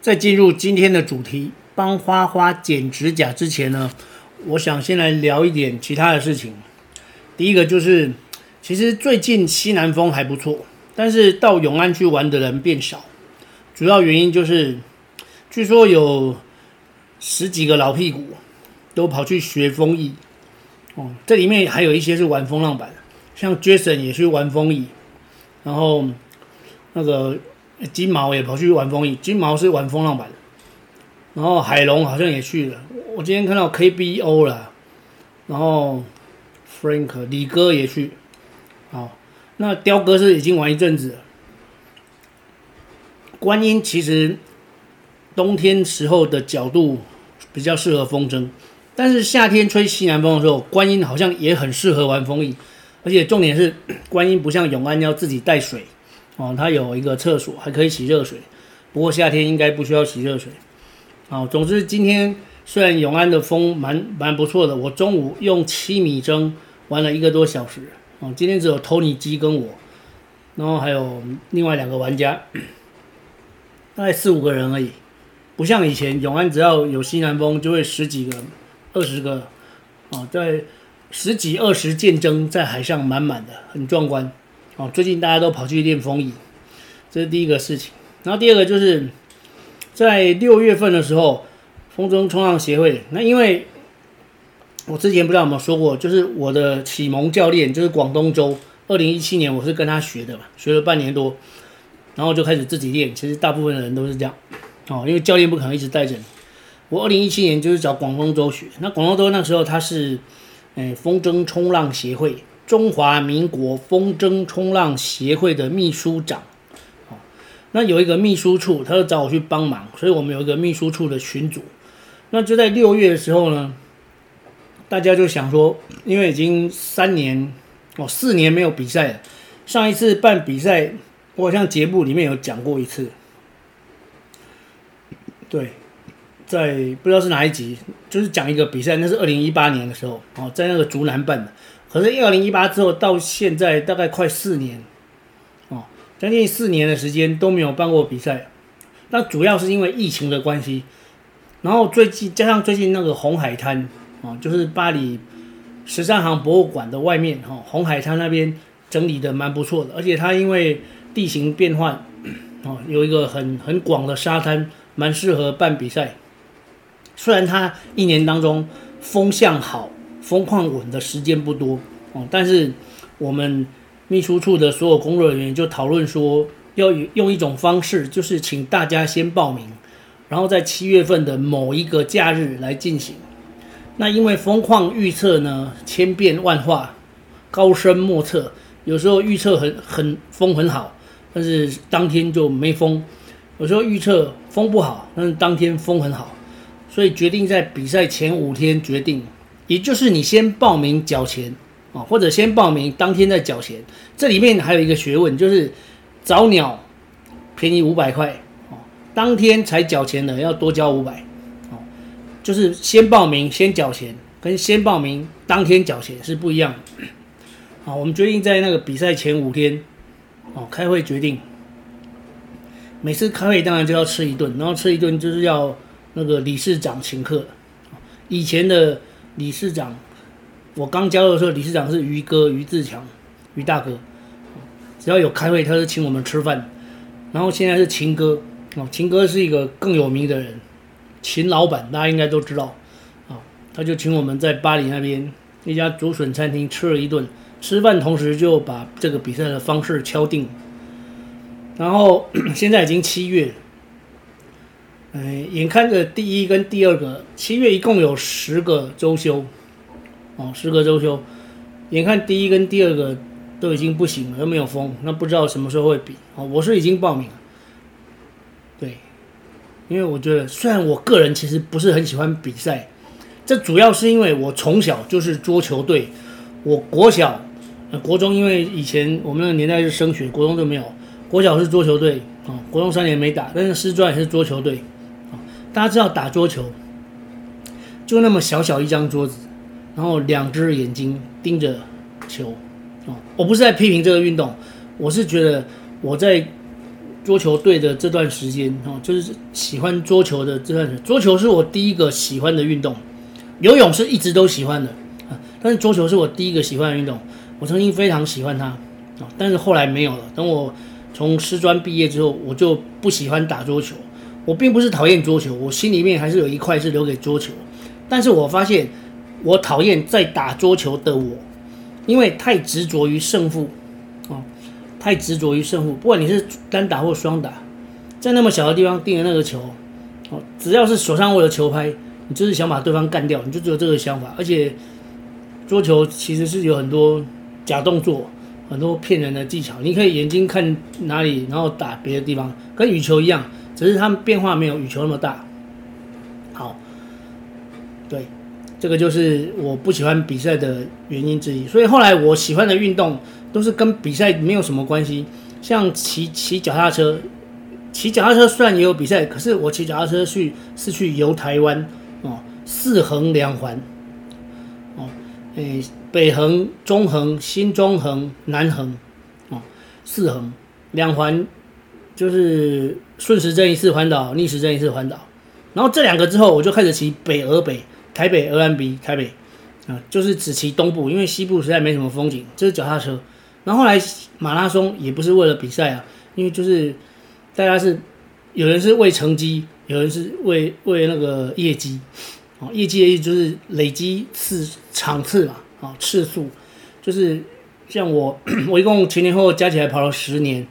在进入今天的主题帮花花剪指甲之前呢，我想先来聊一点其他的事情。第一个就是，其实最近西南风还不错，但是到永安去玩的人变少，主要原因就是，据说有十几个老屁股都跑去学风翼，哦，这里面还有一些是玩风浪板，像 Jason 也去玩风翼，然后那个。金毛也跑去玩风翼，金毛是玩风浪板，然后海龙好像也去了。我今天看到 KBO 了，然后 Frank 李哥也去，好，那雕哥是已经玩一阵子了。观音其实冬天时候的角度比较适合风筝，但是夏天吹西南风的时候，观音好像也很适合玩风翼，而且重点是观音不像永安要自己带水。哦，它有一个厕所，还可以洗热水。不过夏天应该不需要洗热水。哦，总之今天虽然永安的风蛮蛮不错的，我中午用七米筝玩了一个多小时。哦，今天只有 Tony 机跟我，然后还有另外两个玩家，大概四五个人而已。不像以前永安只要有西南风就会十几个、二十个，哦，在十几二十件筝在海上满满的，很壮观。哦，最近大家都跑去练风翼，这是第一个事情。然后第二个就是在六月份的时候，风筝冲浪协会，那因为我之前不知道有没有说过，就是我的启蒙教练就是广东周，二零一七年我是跟他学的嘛，学了半年多，然后就开始自己练。其实大部分的人都是这样，哦，因为教练不可能一直带着你。我二零一七年就是找广东周学，那广东周那时候他是，哎，风筝冲浪协会。中华民国风筝冲浪协会的秘书长，那有一个秘书处，他就找我去帮忙，所以我们有一个秘书处的群组。那就在六月的时候呢，大家就想说，因为已经三年哦四年没有比赛了，上一次办比赛，我好像节目里面有讲过一次，对，在不知道是哪一集，就是讲一个比赛，那是二零一八年的时候，哦，在那个竹南办的。可是，二零一八之后到现在大概快四年，哦，将近四年的时间都没有办过比赛。那主要是因为疫情的关系，然后最近加上最近那个红海滩，哦，就是巴黎十三行博物馆的外面，哈，红海滩那边整理的蛮不错的，而且它因为地形变换，哦，有一个很很广的沙滩，蛮适合办比赛。虽然它一年当中风向好。风况稳的时间不多哦，但是我们秘书处的所有工作人员就讨论说，要用一种方式，就是请大家先报名，然后在七月份的某一个假日来进行。那因为风况预测呢，千变万化，高深莫测，有时候预测很很风很好，但是当天就没风；有时候预测风不好，但是当天风很好，所以决定在比赛前五天决定。也就是你先报名缴钱啊，或者先报名当天再缴钱。这里面还有一个学问，就是早鸟便宜五百块哦，当天才缴钱的要多交五百哦。就是先报名先缴钱，跟先报名当天缴钱是不一样的。好，我们决定在那个比赛前五天哦开会决定。每次开会当然就要吃一顿，然后吃一顿就是要那个理事长请客。以前的。理事长，我刚加入的时候，理事长是于哥于自强，于大哥。只要有开会，他是请我们吃饭。然后现在是秦哥，哦，秦哥是一个更有名的人，秦老板大家应该都知道，啊，他就请我们在巴黎那边一家竹笋餐厅吃了一顿，吃饭同时就把这个比赛的方式敲定。然后 现在已经七月。哎，眼看着第一跟第二个七月一共有十个周休，哦，十个周休，眼看第一跟第二个都已经不行了，都没有风，那不知道什么时候会比。哦，我是已经报名了，对，因为我觉得虽然我个人其实不是很喜欢比赛，这主要是因为我从小就是桌球队，我国小、国中，因为以前我们那个年代是升学，国中都没有，国小是桌球队哦，国中三年没打，但是师专也是桌球队。大家知道打桌球，就那么小小一张桌子，然后两只眼睛盯着球啊。我不是在批评这个运动，我是觉得我在。桌球队的这段时间哦，就是喜欢桌球的这段时间。桌球是我第一个喜欢的运动，游泳是一直都喜欢的，但是桌球是我第一个喜欢的运动。我曾经非常喜欢它啊，但是后来没有了。等我从师专毕业之后，我就不喜欢打桌球。我并不是讨厌桌球，我心里面还是有一块是留给桌球。但是我发现我讨厌在打桌球的我，因为太执着于胜负哦。太执着于胜负，不管你是单打或双打，在那么小的地方定的那个球，哦，只要是手上握的球拍，你就是想把对方干掉，你就只有这个想法。而且桌球其实是有很多假动作，很多骗人的技巧。你可以眼睛看哪里，然后打别的地方，跟羽球一样，只是它们变化没有羽球那么大。好，对，这个就是我不喜欢比赛的原因之一。所以后来我喜欢的运动。都是跟比赛没有什么关系，像骑骑脚踏车，骑脚踏车虽然也有比赛，可是我骑脚踏车去是去游台湾哦，四横两环，哦，诶，北横、中横、新中横、南横，哦，四横两环就是顺时针一次环岛，逆时针一次环岛，然后这两个之后，我就开始骑北俄北，台北鹅銮鼻，台北。啊，就是只骑东部，因为西部实在没什么风景，这是脚踏车。然后后来马拉松也不是为了比赛啊，因为就是大家是有人是为成绩，有人是为为那个业绩，哦，业绩的意思就是累积次场次嘛，啊，次数。就是像我，我一共前前后后加起来跑了十年，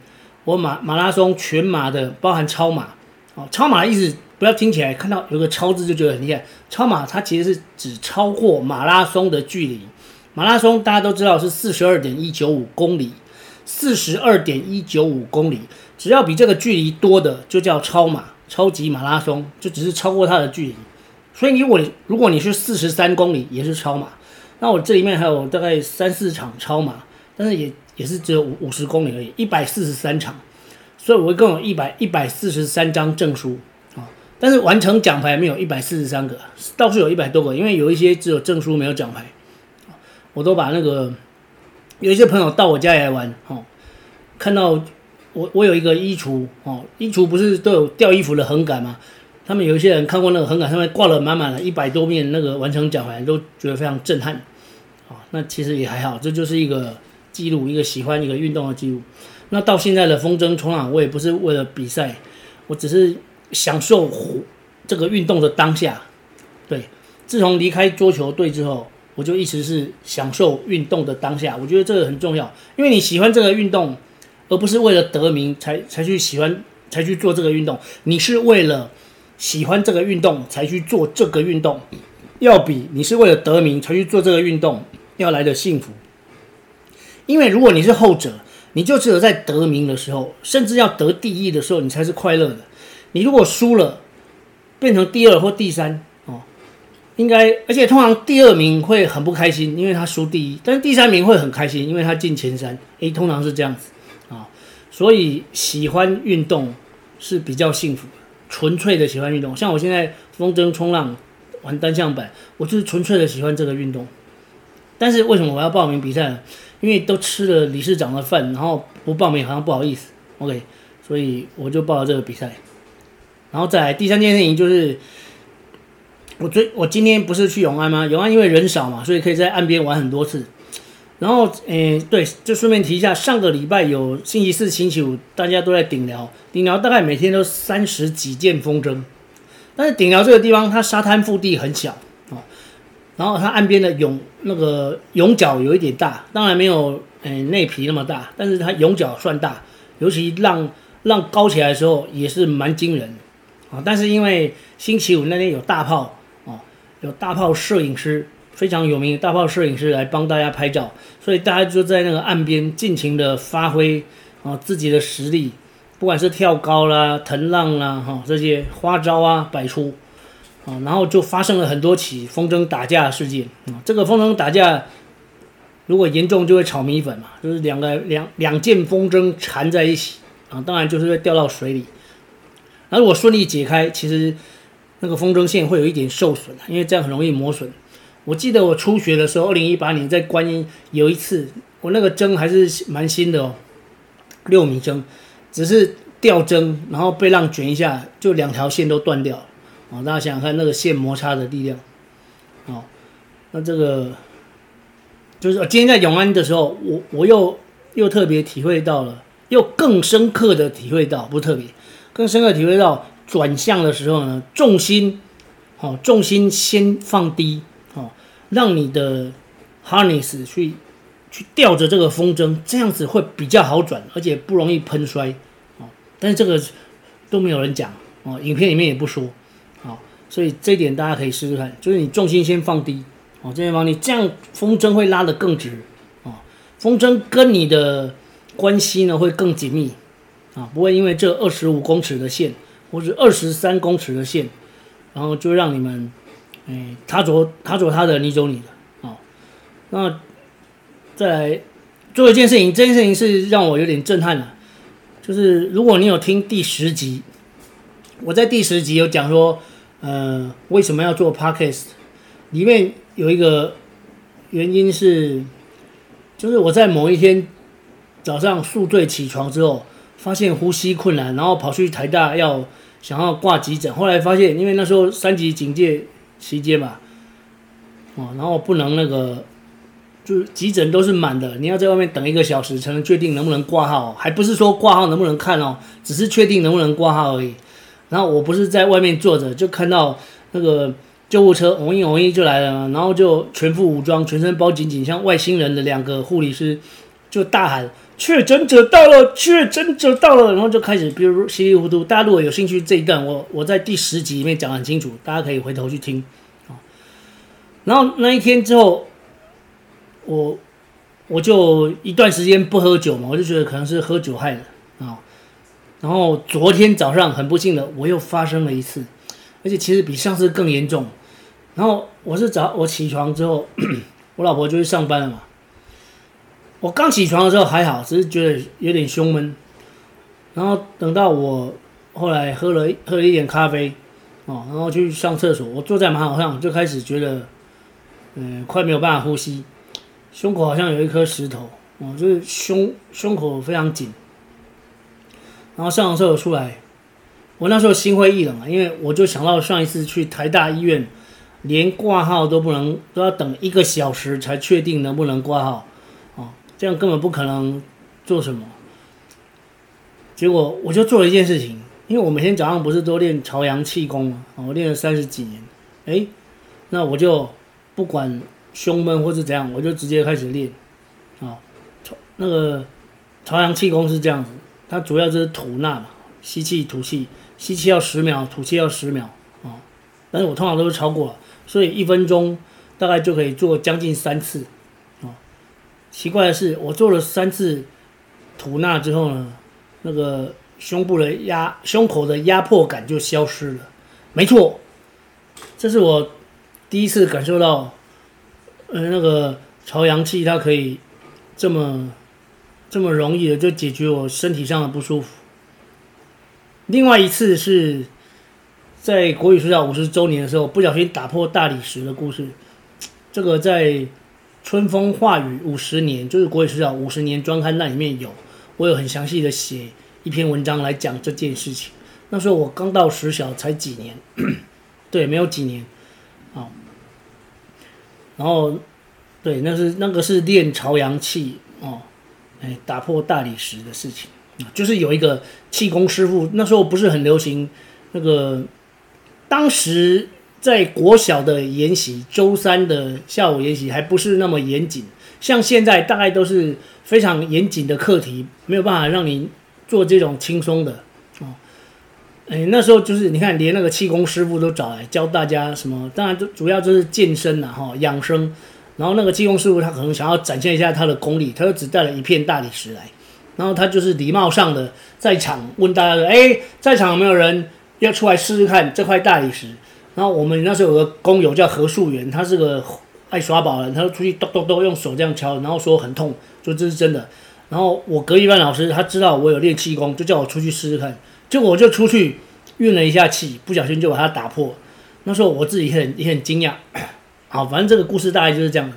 我马马拉松全马的包含超马，哦，超马的意思不要听起来看到有个超字就觉得很厉害，超马它其实是指超过马拉松的距离。马拉松大家都知道是四十二点一九五公里，四十二点一九五公里，只要比这个距离多的就叫超马，超级马拉松就只是超过它的距离。所以如果如果你是四十三公里也是超马，那我这里面还有大概三四场超马，但是也也是只有五五十公里而已，一百四十三场，所以我一共有一百一百四十三张证书啊，但是完成奖牌没有一百四十三个，倒是有一百多个，因为有一些只有证书没有奖牌。我都把那个有一些朋友到我家来玩，哦，看到我我有一个衣橱，哦，衣橱不是都有吊衣服的横杆吗？他们有一些人看过那个横杆上面挂了满满的一百多面那个完成奖牌，都觉得非常震撼，啊，那其实也还好，这就是一个记录，一个喜欢一个运动的记录。那到现在的风筝冲浪，我也不是为了比赛，我只是享受这个运动的当下。对，自从离开桌球队之后。我就一直是享受运动的当下，我觉得这个很重要，因为你喜欢这个运动，而不是为了得名才才去喜欢才去做这个运动，你是为了喜欢这个运动才去做这个运动，要比你是为了得名才去做这个运动要来的幸福。因为如果你是后者，你就只有在得名的时候，甚至要得第一的时候，你才是快乐的。你如果输了，变成第二或第三哦。应该，而且通常第二名会很不开心，因为他输第一；但是第三名会很开心，因为他进前三。诶，通常是这样子啊。所以喜欢运动是比较幸福，纯粹的喜欢运动。像我现在风筝冲浪玩单向板，我就是纯粹的喜欢这个运动。但是为什么我要报名比赛呢？因为都吃了理事长的饭，然后不报名好像不好意思。OK，所以我就报了这个比赛。然后再来第三件事情就是。我最我今天不是去永安吗？永安因为人少嘛，所以可以在岸边玩很多次。然后，诶，对，就顺便提一下，上个礼拜有星期四、星期五，大家都在顶寮。顶寮大概每天都三十几件风筝，但是顶寮这个地方它沙滩腹地很小，然后它岸边的涌那个涌角有一点大，当然没有诶内皮那么大，但是它涌角算大，尤其浪浪高起来的时候也是蛮惊人啊。但是因为星期五那天有大炮。哦有大炮摄影师，非常有名的大炮摄影师来帮大家拍照，所以大家就在那个岸边尽情的发挥啊自己的实力不管是跳高啦、腾浪啦，哈，这些花招啊百出，啊，然后就发生了很多起风筝打架事件啊。这个风筝打架如果严重就会炒米粉嘛，就是两个两两件风筝缠在一起啊，当然就是会掉到水里。那如果顺利解开，其实那个风筝线会有一点受损，因为这样很容易磨损。我记得我初学的时候，二零一八年在观音有一次，我那个筝还是蛮新的哦，六米筝，只是掉筝，然后被浪卷一下，就两条线都断掉了。哦，大家想想看那个线摩擦的力量，哦，那这个就是今天在永安的时候，我我又又特别体会到了，又更深刻的体会到，不特别，更深刻体会到转向的时候呢，重心，哦，重心先放低。哦让你的 harness 去去吊着这个风筝，这样子会比较好转，而且不容易喷摔哦。但是这个都没有人讲哦，影片里面也不说，所以这一点大家可以试试看，就是你重心先放低哦，这边放低，这样风筝会拉得更直哦，风筝跟你的关系呢会更紧密啊，不会因为这二十五公尺的线或者二十三公尺的线，然后就让你们。哎，他走他走他的，你走你的，哦，那再来做一件事情，这件事情是让我有点震撼的，就是如果你有听第十集，我在第十集有讲说，呃，为什么要做 Podcast，里面有一个原因是，就是我在某一天早上宿醉起床之后，发现呼吸困难，然后跑去台大要想要挂急诊，后来发现因为那时候三级警戒。期间嘛，哦，然后不能那个，就是急诊都是满的，你要在外面等一个小时才能确定能不能挂号，还不是说挂号能不能看哦，只是确定能不能挂号而已。然后我不是在外面坐着，就看到那个救护车，嗡一嗡一就来了，然后就全副武装，全身包紧紧，像外星人的两个护理师就大喊。确诊者到了，确诊者到了，然后就开始，比如稀里糊涂。大家如果有兴趣这一段，我我在第十集里面讲很清楚，大家可以回头去听。然后那一天之后，我我就一段时间不喝酒嘛，我就觉得可能是喝酒害的。然后昨天早上很不幸的，我又发生了一次，而且其实比上次更严重。然后我是早我起床之后，我老婆就去上班了嘛。我刚起床的时候还好，只是觉得有点胸闷。然后等到我后来喝了喝了一点咖啡，哦，然后去上厕所，我坐在马桶上就开始觉得，嗯，快没有办法呼吸，胸口好像有一颗石头，哦，就是胸胸口非常紧。然后上完厕所出来，我那时候心灰意冷啊，因为我就想到上一次去台大医院，连挂号都不能，都要等一个小时才确定能不能挂号。啊这样根本不可能做什么，结果我就做了一件事情，因为我每天早上不是都练朝阳气功嘛，我练了三十几年，哎，那我就不管胸闷或是怎样，我就直接开始练，啊，那个朝阳气功是这样子，它主要就是吐纳嘛，吸气吐气，吸气要十秒，吐气要十秒，啊，但是我通常都是超过了，所以一分钟大概就可以做将近三次啊。奇怪的是，我做了三次吐纳之后呢，那个胸部的压、胸口的压迫感就消失了。没错，这是我第一次感受到，呃，那个朝阳气它可以这么这么容易的就解决我身体上的不舒服。另外一次是在国语学校五十周年的时候，不小心打破大理石的故事。这个在。春风化雨五十年，就是国语学校五十年专刊，那里面有我有很详细的写一篇文章来讲这件事情。那时候我刚到实小才几年，对，没有几年，啊，然后对，那是那个是练朝阳气哦，哎，打破大理石的事情啊，就是有一个气功师傅，那时候不是很流行那个，当时。在国小的研习，周三的下午研习还不是那么严谨，像现在大概都是非常严谨的课题，没有办法让你做这种轻松的哦。哎，那时候就是你看，连那个气功师傅都找来教大家什么，当然就主要就是健身了，哈，养生。然后那个气功师傅他可能想要展现一下他的功力，他就只带了一片大理石来，然后他就是礼貌上的在场问大家说：“哎，在场有没有人要出来试试看这块大理石？”然后我们那时候有个工友叫何树元，他是个爱耍宝的人，他就出去咚咚咚用手这样敲，然后说很痛，说这是真的。然后我隔壁班老师他知道我有练气功，就叫我出去试试看。结果我就出去运了一下气，不小心就把它打破。那时候我自己很也很惊讶。好，反正这个故事大概就是这样。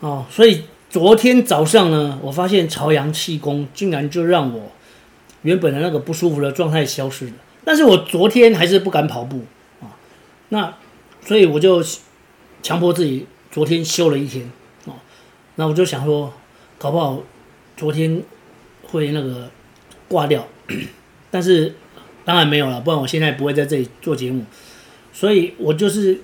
哦，所以昨天早上呢，我发现朝阳气功竟然就让我原本的那个不舒服的状态消失了。但是我昨天还是不敢跑步啊，那所以我就强迫自己昨天休了一天啊。那我就想说，搞不好昨天会那个挂掉，但是当然没有了，不然我现在不会在这里做节目。所以我就是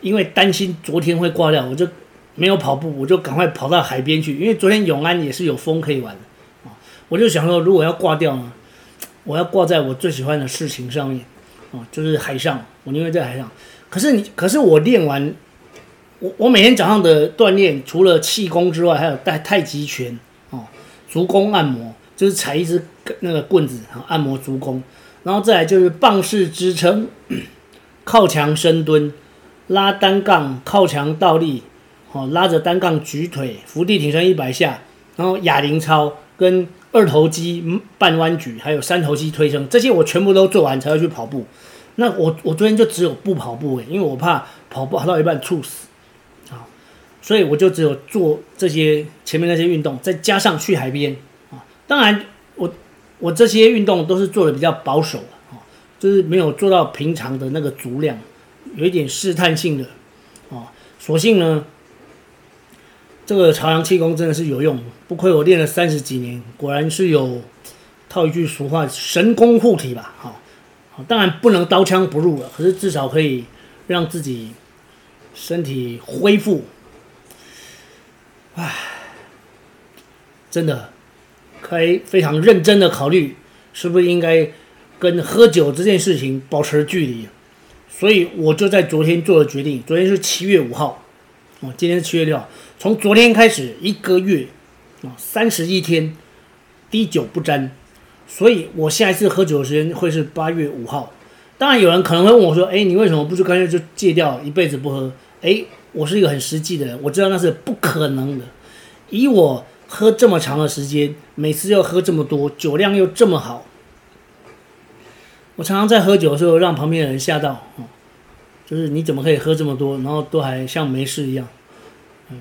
因为担心昨天会挂掉，我就。没有跑步，我就赶快跑到海边去，因为昨天永安也是有风可以玩的啊。我就想说，如果要挂掉呢，我要挂在我最喜欢的事情上面啊，就是海上。我宁愿在海上。可是你，可是我练完，我我每天早上的锻炼，除了气功之外，还有带太极拳哦，足弓按摩，就是踩一支那个棍子，按摩足弓，然后再来就是棒式支撑、靠墙深蹲、拉单杠、靠墙倒立。哦，拉着单杠举腿，伏地挺身一百下，然后哑铃操跟二头肌半弯举，还有三头肌推升，这些我全部都做完才要去跑步。那我我昨天就只有不跑步诶，因为我怕跑步跑到一半猝死，啊，所以我就只有做这些前面那些运动，再加上去海边啊。当然我，我这些运动都是做的比较保守啊，就是没有做到平常的那个足量，有一点试探性的啊。所幸呢。这个朝阳气功真的是有用，不亏我练了三十几年，果然是有套一句俗话，神功护体吧。好，好，当然不能刀枪不入了，可是至少可以让自己身体恢复。唉，真的可以非常认真的考虑，是不是应该跟喝酒这件事情保持距离。所以我就在昨天做了决定，昨天是七月五号，哦，今天是七月六号。从昨天开始一个月啊，三十一天滴酒不沾，所以我下一次喝酒的时间会是八月五号。当然有人可能会问我说：“哎，你为什么不就干脆就戒掉一辈子不喝？”哎，我是一个很实际的人，我知道那是不可能的。以我喝这么长的时间，每次要喝这么多，酒量又这么好，我常常在喝酒的时候让旁边的人吓到，就是你怎么可以喝这么多，然后都还像没事一样。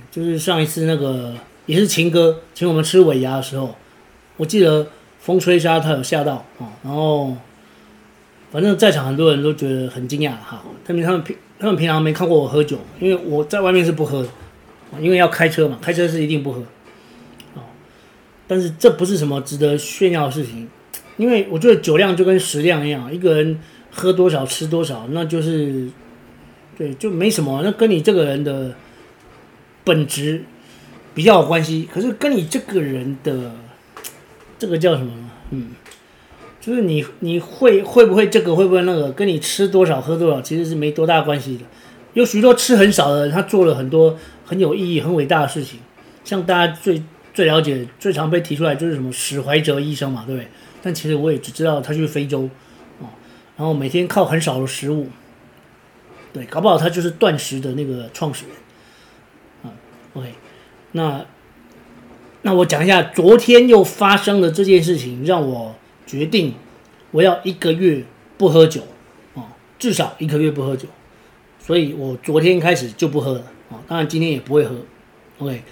就是上一次那个也是秦哥请我们吃尾牙的时候，我记得风吹沙他有吓到啊，然后反正在场很多人都觉得很惊讶哈，他们他们平他们平常没看过我喝酒，因为我在外面是不喝的，因为要开车嘛，开车是一定不喝，但是这不是什么值得炫耀的事情，因为我觉得酒量就跟食量一样，一个人喝多少吃多少，那就是对就没什么，那跟你这个人的。本质比较有关系，可是跟你这个人的这个叫什么？嗯，就是你你会会不会这个会不会那个，跟你吃多少喝多少其实是没多大关系的。有许多吃很少的人，他做了很多很有意义、很伟大的事情。像大家最最了解、最常被提出来就是什么史怀哲医生嘛，对不对？但其实我也只知道他去非洲哦，然后每天靠很少的食物，对，搞不好他就是断食的那个创始人。啊 OK，那那我讲一下昨天又发生的这件事情，让我决定我要一个月不喝酒啊，至少一个月不喝酒。所以我昨天开始就不喝了啊，当然今天也不会喝。OK，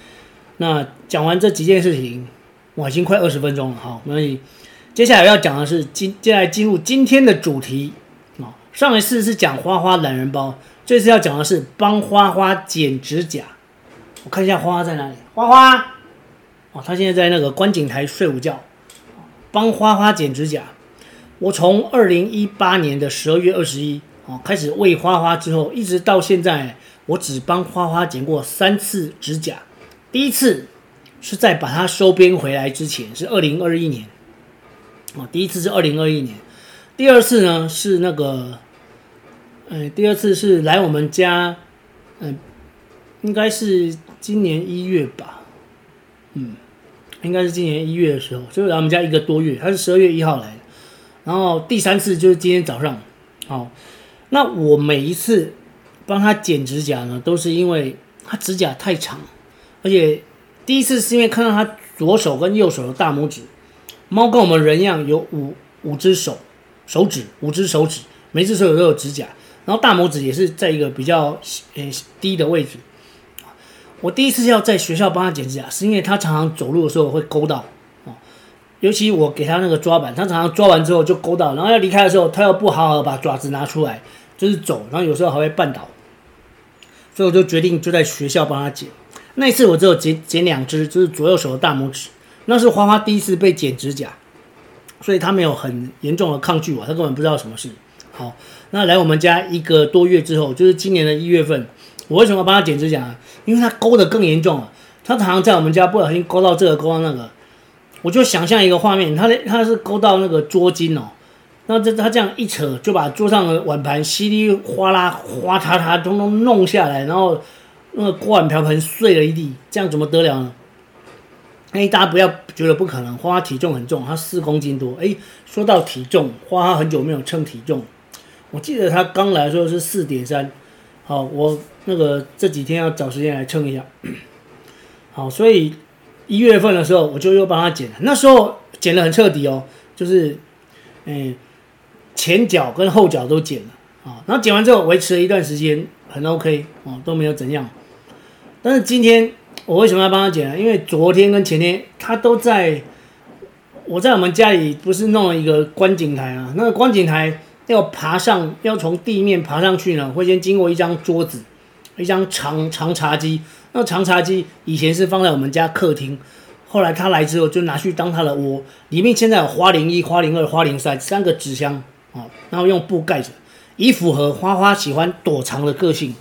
那讲完这几件事情，我已经快二十分钟了，好，没关系。接下来要讲的是今接下来进入今天的主题啊，上一次是讲花花懒人包，这次要讲的是帮花花剪指甲。我看一下花花在哪里？花花，哦，他现在在那个观景台睡午觉。帮花花剪指甲。我从二零一八年的十二月二十一，哦，开始喂花花之后，一直到现在，我只帮花花剪过三次指甲。第一次是在把它收编回来之前，是二零二一年。哦，第一次是二零二一年。第二次呢是那个，嗯，第二次是来我们家，嗯，应该是。今年一月吧，嗯，应该是今年一月的时候，就来我们家一个多月，他是十二月一号来的，然后第三次就是今天早上，好，那我每一次帮他剪指甲呢，都是因为他指甲太长，而且第一次是因为看到他左手跟右手的大拇指，猫跟我们人一样有五五只手手指，五只手指，每只手指都有指甲，然后大拇指也是在一个比较呃低的位置。我第一次要在学校帮他剪指甲，是因为他常常走路的时候会勾到，哦，尤其我给他那个抓板，他常常抓完之后就勾到，然后要离开的时候，他又不好好把爪子拿出来，就是走，然后有时候还会绊倒，所以我就决定就在学校帮他剪。那一次我只有剪剪两只，就是左右手的大拇指，那是花花第一次被剪指甲，所以他没有很严重的抗拒我，他根本不知道什么事。好，那来我们家一个多月之后，就是今年的一月份。我为什么帮他剪指甲？因为他勾得更严重了。他常常在我们家不小心勾到这个，勾到那个。我就想象一个画面，他他是勾到那个桌巾哦，那这他这样一扯，就把桌上的碗盘稀里哗啦、哗嚓嚓通通弄下来，然后那个锅碗瓢盆碎了一地，这样怎么得了呢？哎，大家不要觉得不可能，花花体重很重，他四公斤多。哎，说到体重，花花很久没有称体重，我记得他刚来的时候是四点三。好，我那个这几天要找时间来称一下。好，所以一月份的时候，我就又帮他剪了。那时候剪得很彻底哦，就是，哎，前脚跟后脚都剪了啊。然后剪完之后，维持了一段时间，很 OK 哦，都没有怎样。但是今天我为什么要帮他剪呢？因为昨天跟前天他都在，我在我们家里不是弄了一个观景台啊，那个观景台。要爬上，要从地面爬上去呢，会先经过一张桌子，一张长长茶几。那长茶几以前是放在我们家客厅，后来他来之后就拿去当他的窝。里面现在有花零一、花零二、花零三三个纸箱啊，然后用布盖着，以符合花花喜欢躲藏的个性。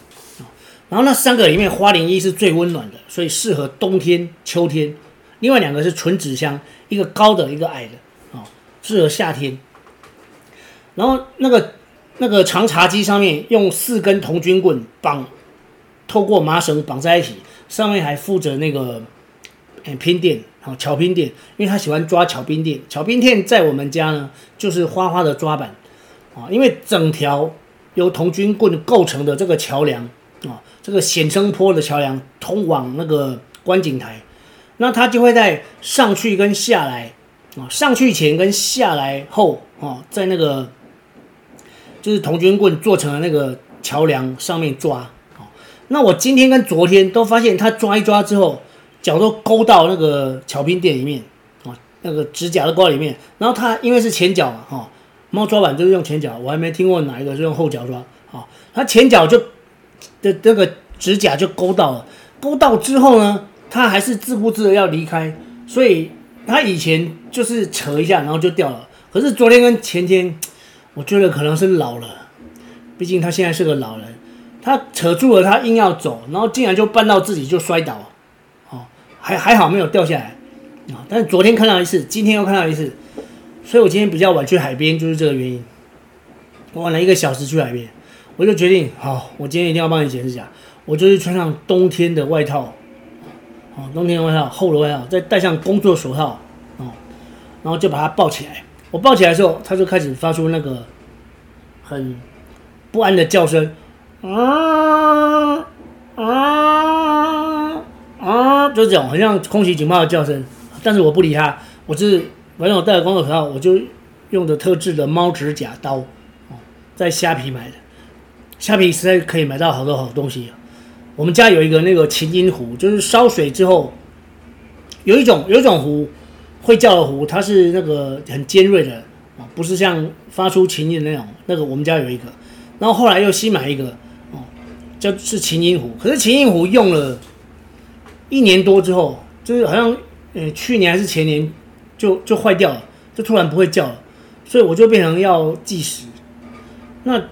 然后那三个里面，花灵一是最温暖的，所以适合冬天、秋天。另外两个是纯纸箱，一个高的，一个矮的啊，适合夏天。然后那个那个长茶几上面用四根铜军棍绑，透过麻绳绑在一起，上面还附着那个诶拼垫，好巧拼垫，因为他喜欢抓巧拼垫。巧拼垫在我们家呢，就是花花的抓板啊，因为整条由铜军棍构成的这个桥梁啊，这个险生坡的桥梁通往那个观景台，那他就会在上去跟下来啊，上去前跟下来后啊，在那个。就是童军棍做成了那个桥梁上面抓，哦那我今天跟昨天都发现他抓一抓之后，脚都勾到那个巧拼垫里面，啊，那个指甲都勾到里面。然后他因为是前脚嘛，哈，猫抓板就是用前脚，我还没听过哪一个是用后脚抓，啊，他前脚就的那个指甲就勾到了，勾到之后呢，他还是自顾自的要离开，所以他以前就是扯一下然后就掉了，可是昨天跟前天。我觉得可能是老了，毕竟他现在是个老人，他扯住了，他硬要走，然后竟然就绊到自己就摔倒，哦，还还好没有掉下来，啊，但是昨天看到一次，今天又看到一次，所以我今天比较晚去海边就是这个原因，我晚了一个小时去海边，我就决定，好，我今天一定要帮你剪指甲，我就是穿上冬天的外套，哦，冬天的外套，厚的外套，再戴上工作手套，哦，然后就把它抱起来。我抱起来的时候，它就开始发出那个很不安的叫声，啊啊啊，就这种很像空袭警报的叫声。但是我不理它，我是反正我戴了工作手套，我就用的特制的猫指甲刀，哦，在虾皮买的，虾皮实在可以买到好多好东西。我们家有一个那个琴音壶，就是烧水之后有一种有一种壶。会叫的壶，它是那个很尖锐的啊，不是像发出琴音的那种。那个我们家有一个，然后后来又新买一个哦，叫是琴音壶。可是琴音壶用了一年多之后，就是好像呃去年还是前年就就坏掉了，就突然不会叫了，所以我就变成要计时。那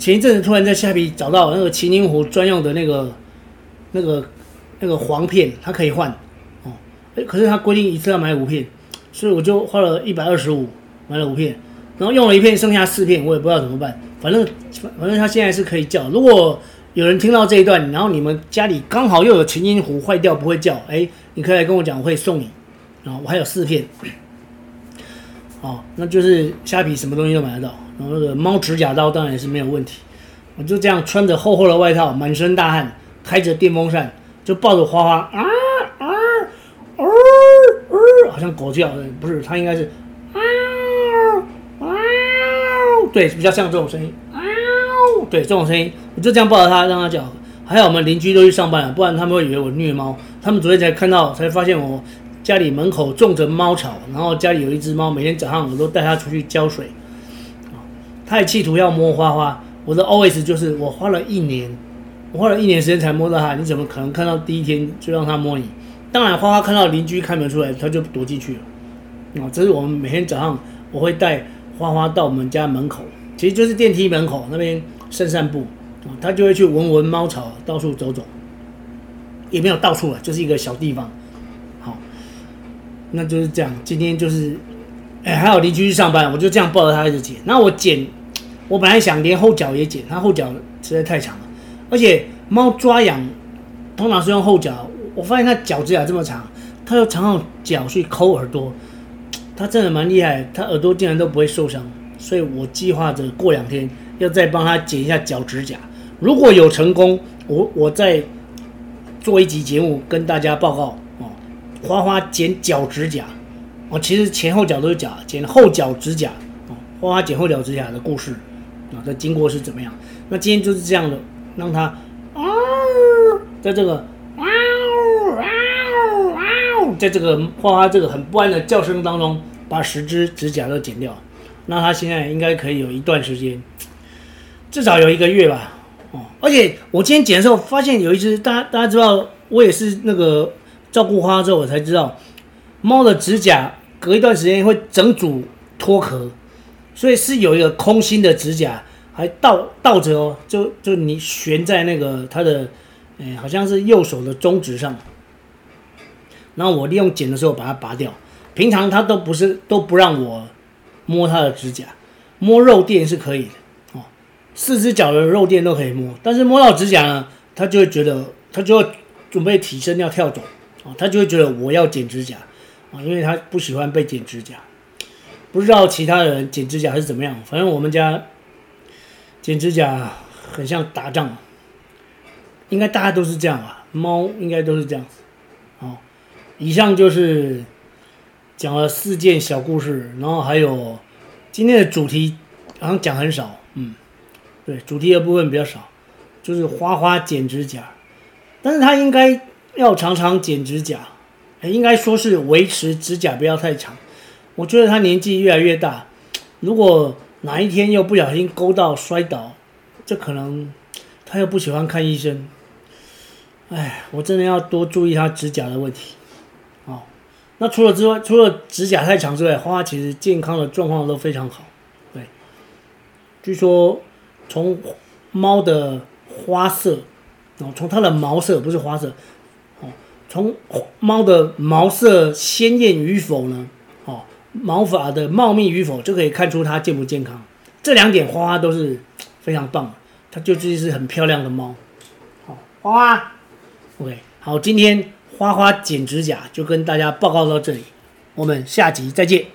前一阵子突然在虾皮找到那个琴音壶专用的那个那个那个簧片，它可以换哦。可是他规定一次要买五片，所以我就花了一百二十五买了五片，然后用了一片，剩下四片，我也不知道怎么办。反正反正他现在是可以叫。如果有人听到这一段，然后你们家里刚好又有琴音壶坏掉不会叫，哎，你可以来跟我讲，我会送你。啊，我还有四片。哦，那就是虾皮什么东西都买得到。然后那个猫指甲刀当然也是没有问题。我就这样穿着厚厚的外套，满身大汗，开着电风扇，就抱着花花啊啊啊啊，好像狗叫，不是，它应该是啊啊，对，比较像这种声音啊，对，这种声音，我就这样抱着它，让它叫。还好我们邻居都去上班了，不然他们会以为我虐猫。他们昨天才看到，才发现我家里门口种着猫草，然后家里有一只猫，每天早上我都带它出去浇水。他也企图要摸花花，我的 always 就是我花了一年，我花了一年时间才摸到它，你怎么可能看到第一天就让它摸你？当然，花花看到邻居开门出来，它就躲进去了。啊，这是我们每天早上我会带花花到我们家门口，其实就是电梯门口那边散散步。啊，他就会去闻闻猫草，到处走走，也没有到处了，就是一个小地方。好，那就是这样。今天就是，哎，还有邻居去上班，我就这样抱着它一直剪。那我剪，我本来想连后脚也剪，它后脚实在太长了，而且猫抓痒通常是用后脚，我发现它脚指甲这么长，它又常用脚去抠耳朵，它真的蛮厉害，它耳朵竟然都不会受伤。所以我计划着过两天要再帮它剪一下脚指甲。如果有成功，我我再做一集节目跟大家报告哦。花花剪脚指甲，哦，其实前后脚都是甲，剪后脚指甲哦。花花剪后脚指甲的故事啊，这经过是怎么样？那今天就是这样的，让它啊，在这个啊啊啊，在这个花花这个很不安的叫声当中，把十只指甲都剪掉。那它现在应该可以有一段时间，至少有一个月吧。哦，而且我今天剪的时候发现有一只，大家大家知道，我也是那个照顾花之后，我才知道，猫的指甲隔一段时间会整组脱壳，所以是有一个空心的指甲，还倒倒着哦，就就你悬在那个它的，哎，好像是右手的中指上，然后我利用剪的时候把它拔掉，平常他都不是都不让我摸他的指甲，摸肉垫是可以的哦。四只脚的肉垫都可以摸，但是摸到指甲呢，他就会觉得，他就会准备起身要跳走，哦，他就会觉得我要剪指甲，啊，因为他不喜欢被剪指甲。不知道其他人剪指甲是怎么样，反正我们家剪指甲很像打仗，应该大家都是这样吧？猫应该都是这样子。好，以上就是讲了四件小故事，然后还有今天的主题好像讲很少，嗯。对，主题的部分比较少，就是花花剪指甲，但是他应该要常常剪指甲，应该说是维持指甲不要太长。我觉得他年纪越来越大，如果哪一天又不小心勾到摔倒，这可能他又不喜欢看医生。哎，我真的要多注意他指甲的问题。哦，那除了之外，除了指甲太长之外，花花其实健康的状况都非常好。对，据说。从猫的花色，哦，从它的毛色不是花色，哦，从猫的毛色鲜艳与否呢，毛发的茂密与否，就可以看出它健不健康。这两点花花都是非常棒，它就是一只很漂亮的猫。好，花花，OK，好，今天花花剪指甲就跟大家报告到这里，我们下集再见。